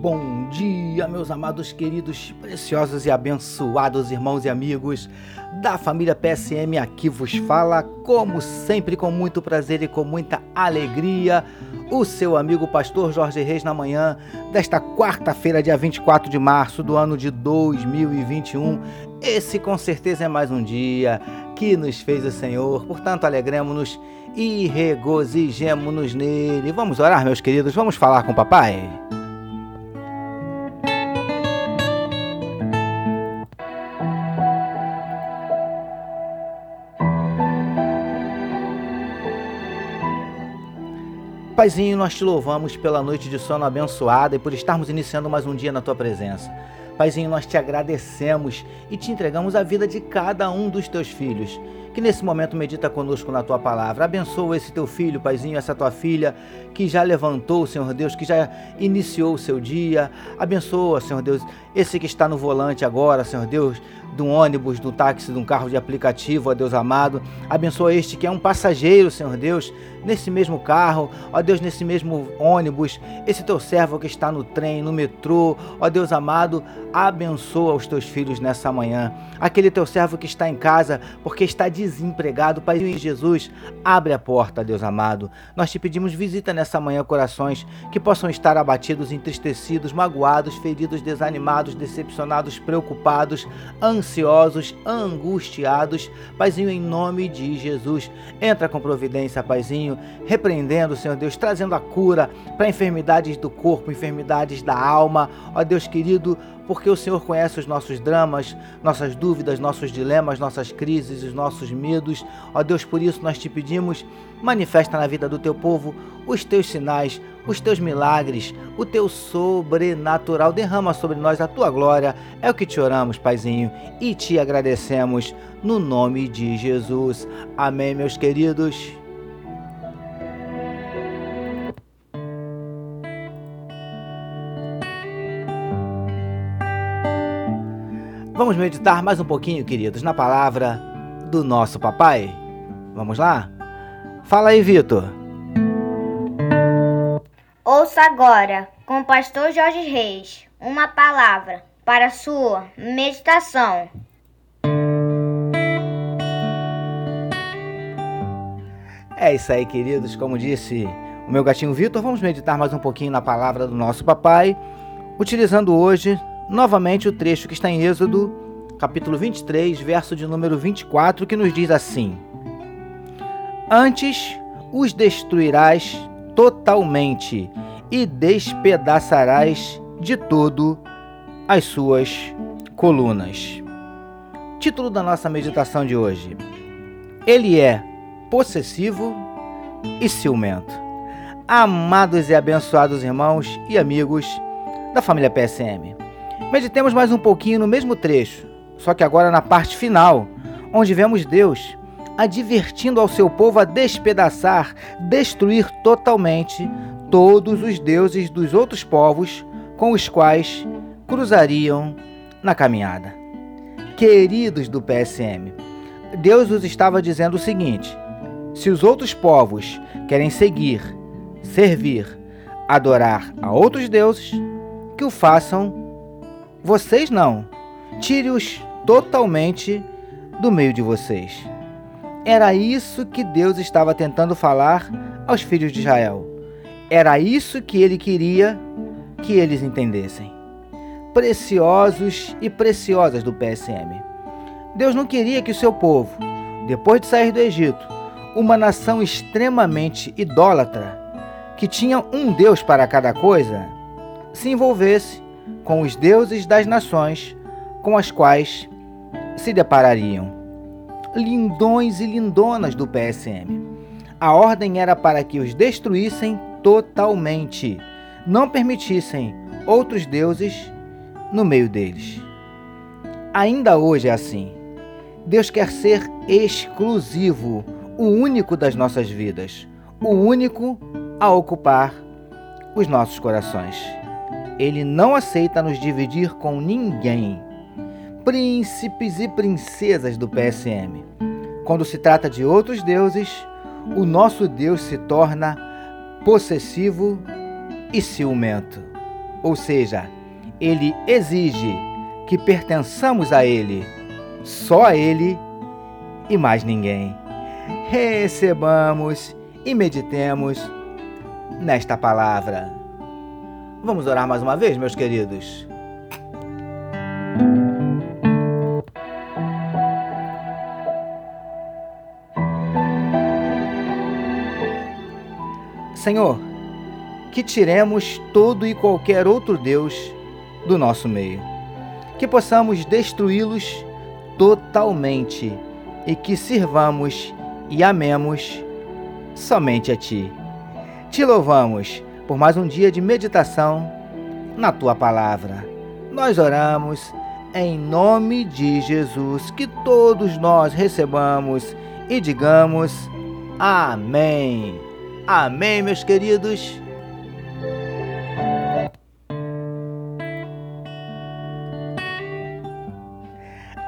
bom dia, meus amados, queridos, preciosos e abençoados irmãos e amigos da família PSM. Aqui vos fala, como sempre, com muito prazer e com muita alegria, o seu amigo pastor Jorge Reis na manhã desta quarta-feira, dia 24 de março do ano de 2021. Esse com certeza é mais um dia que nos fez o Senhor, portanto, alegremos-nos e regozijemos-nos nele. Vamos orar, meus queridos, vamos falar com o papai? Paizinho, nós te louvamos pela noite de sono abençoada e por estarmos iniciando mais um dia na tua presença. Paizinho, nós te agradecemos e te entregamos a vida de cada um dos teus filhos que nesse momento medita conosco na tua palavra. Abençoa esse teu filho, paizinho, essa tua filha que já levantou, Senhor Deus, que já iniciou o seu dia. Abençoa, Senhor Deus, esse que está no volante agora, Senhor Deus, de um ônibus, de um táxi, de um carro de aplicativo, ó Deus amado. Abençoa este que é um passageiro, Senhor Deus, nesse mesmo carro, ó Deus, nesse mesmo ônibus, esse teu servo que está no trem, no metrô, ó Deus amado, abençoa os teus filhos nessa manhã. Aquele teu servo que está em casa porque está desempregado, Pai Jesus, abre a porta, Deus amado. Nós te pedimos visita nessa manhã corações que possam estar abatidos, entristecidos, magoados, feridos, desanimados, decepcionados, preocupados, ansiosos, angustiados. Paizinho, em nome de Jesus, entra com providência, Paizinho, repreendendo, Senhor Deus, trazendo a cura para enfermidades do corpo, enfermidades da alma. Ó Deus querido, porque o Senhor conhece os nossos dramas, nossas dúvidas, nossos dilemas, nossas crises, os nossos medos. Ó Deus, por isso nós te pedimos, manifesta na vida do teu povo os teus sinais, os teus milagres, o teu sobrenatural. Derrama sobre nós a tua glória. É o que te oramos, Paizinho, e te agradecemos no nome de Jesus. Amém, meus queridos. Vamos meditar mais um pouquinho, queridos, na palavra do nosso papai? Vamos lá? Fala aí, Vitor. Ouça agora, com o pastor Jorge Reis, uma palavra para sua meditação. É isso aí, queridos. Como disse o meu gatinho Vitor, vamos meditar mais um pouquinho na palavra do nosso papai, utilizando hoje novamente o trecho que está em Êxodo, capítulo 23, verso de número 24, que nos diz assim: Antes os destruirás totalmente e despedaçarás de todo as suas colunas. Título da nossa meditação de hoje: Ele é possessivo e ciumento. Amados e abençoados irmãos e amigos da família PSM. Meditemos mais um pouquinho no mesmo trecho, só que agora na parte final, onde vemos Deus advertindo ao seu povo a despedaçar, destruir totalmente todos os deuses dos outros povos com os quais cruzariam na caminhada. Queridos do PSM, Deus os estava dizendo o seguinte: se os outros povos querem seguir, servir, adorar a outros deuses, que o façam vocês não. Tire-os totalmente do meio de vocês. Era isso que Deus estava tentando falar aos filhos de Israel. Era isso que ele queria que eles entendessem. Preciosos e preciosas do PSM. Deus não queria que o seu povo, depois de sair do Egito, uma nação extremamente idólatra, que tinha um Deus para cada coisa, se envolvesse com os deuses das nações com as quais se deparariam. Lindões e lindonas do PSM. A ordem era para que os destruíssem totalmente, não permitissem outros deuses no meio deles. Ainda hoje é assim. Deus quer ser exclusivo, o único das nossas vidas, o único a ocupar os nossos corações. Ele não aceita nos dividir com ninguém. Príncipes e princesas do PSM. Quando se trata de outros deuses, o nosso Deus se torna possessivo e ciumento. Ou seja, ele exige que pertençamos a ele, só a ele e mais ninguém. Recebamos e meditemos nesta palavra. Vamos orar mais uma vez, meus queridos. Senhor, que tiremos todo e qualquer outro Deus do nosso meio, que possamos destruí-los totalmente e que sirvamos e amemos somente a Ti. Te louvamos por mais um dia de meditação na Tua palavra. Nós oramos em nome de Jesus, que todos nós recebamos e digamos Amém. Amém, meus queridos.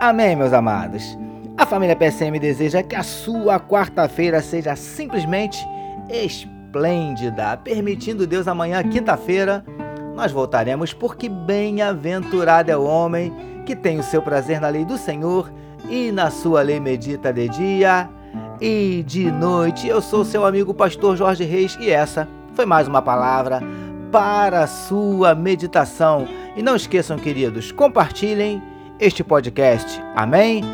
Amém, meus amados. A família PSM deseja que a sua quarta-feira seja simplesmente esplêndida, permitindo Deus amanhã, quinta-feira, nós voltaremos, porque bem-aventurado é o homem que tem o seu prazer na lei do Senhor e na sua lei medita de dia e de noite. Eu sou seu amigo pastor Jorge Reis e essa foi mais uma palavra para a sua meditação. E não esqueçam, queridos, compartilhem este podcast. Amém?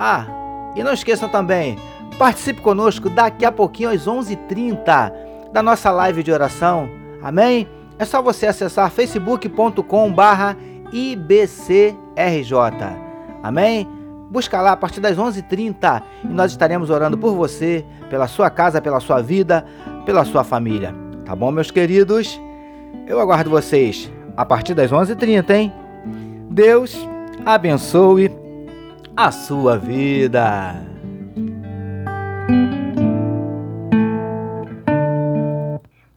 Ah, e não esqueçam também, participe conosco daqui a pouquinho às 11h30 da nossa live de oração. Amém? É só você acessar facebook.com/ibcrj. Amém? Busca lá a partir das 11h30 e nós estaremos orando por você, pela sua casa, pela sua vida, pela sua família. Tá bom, meus queridos? Eu aguardo vocês a partir das 11h30, hein? Deus abençoe a sua vida.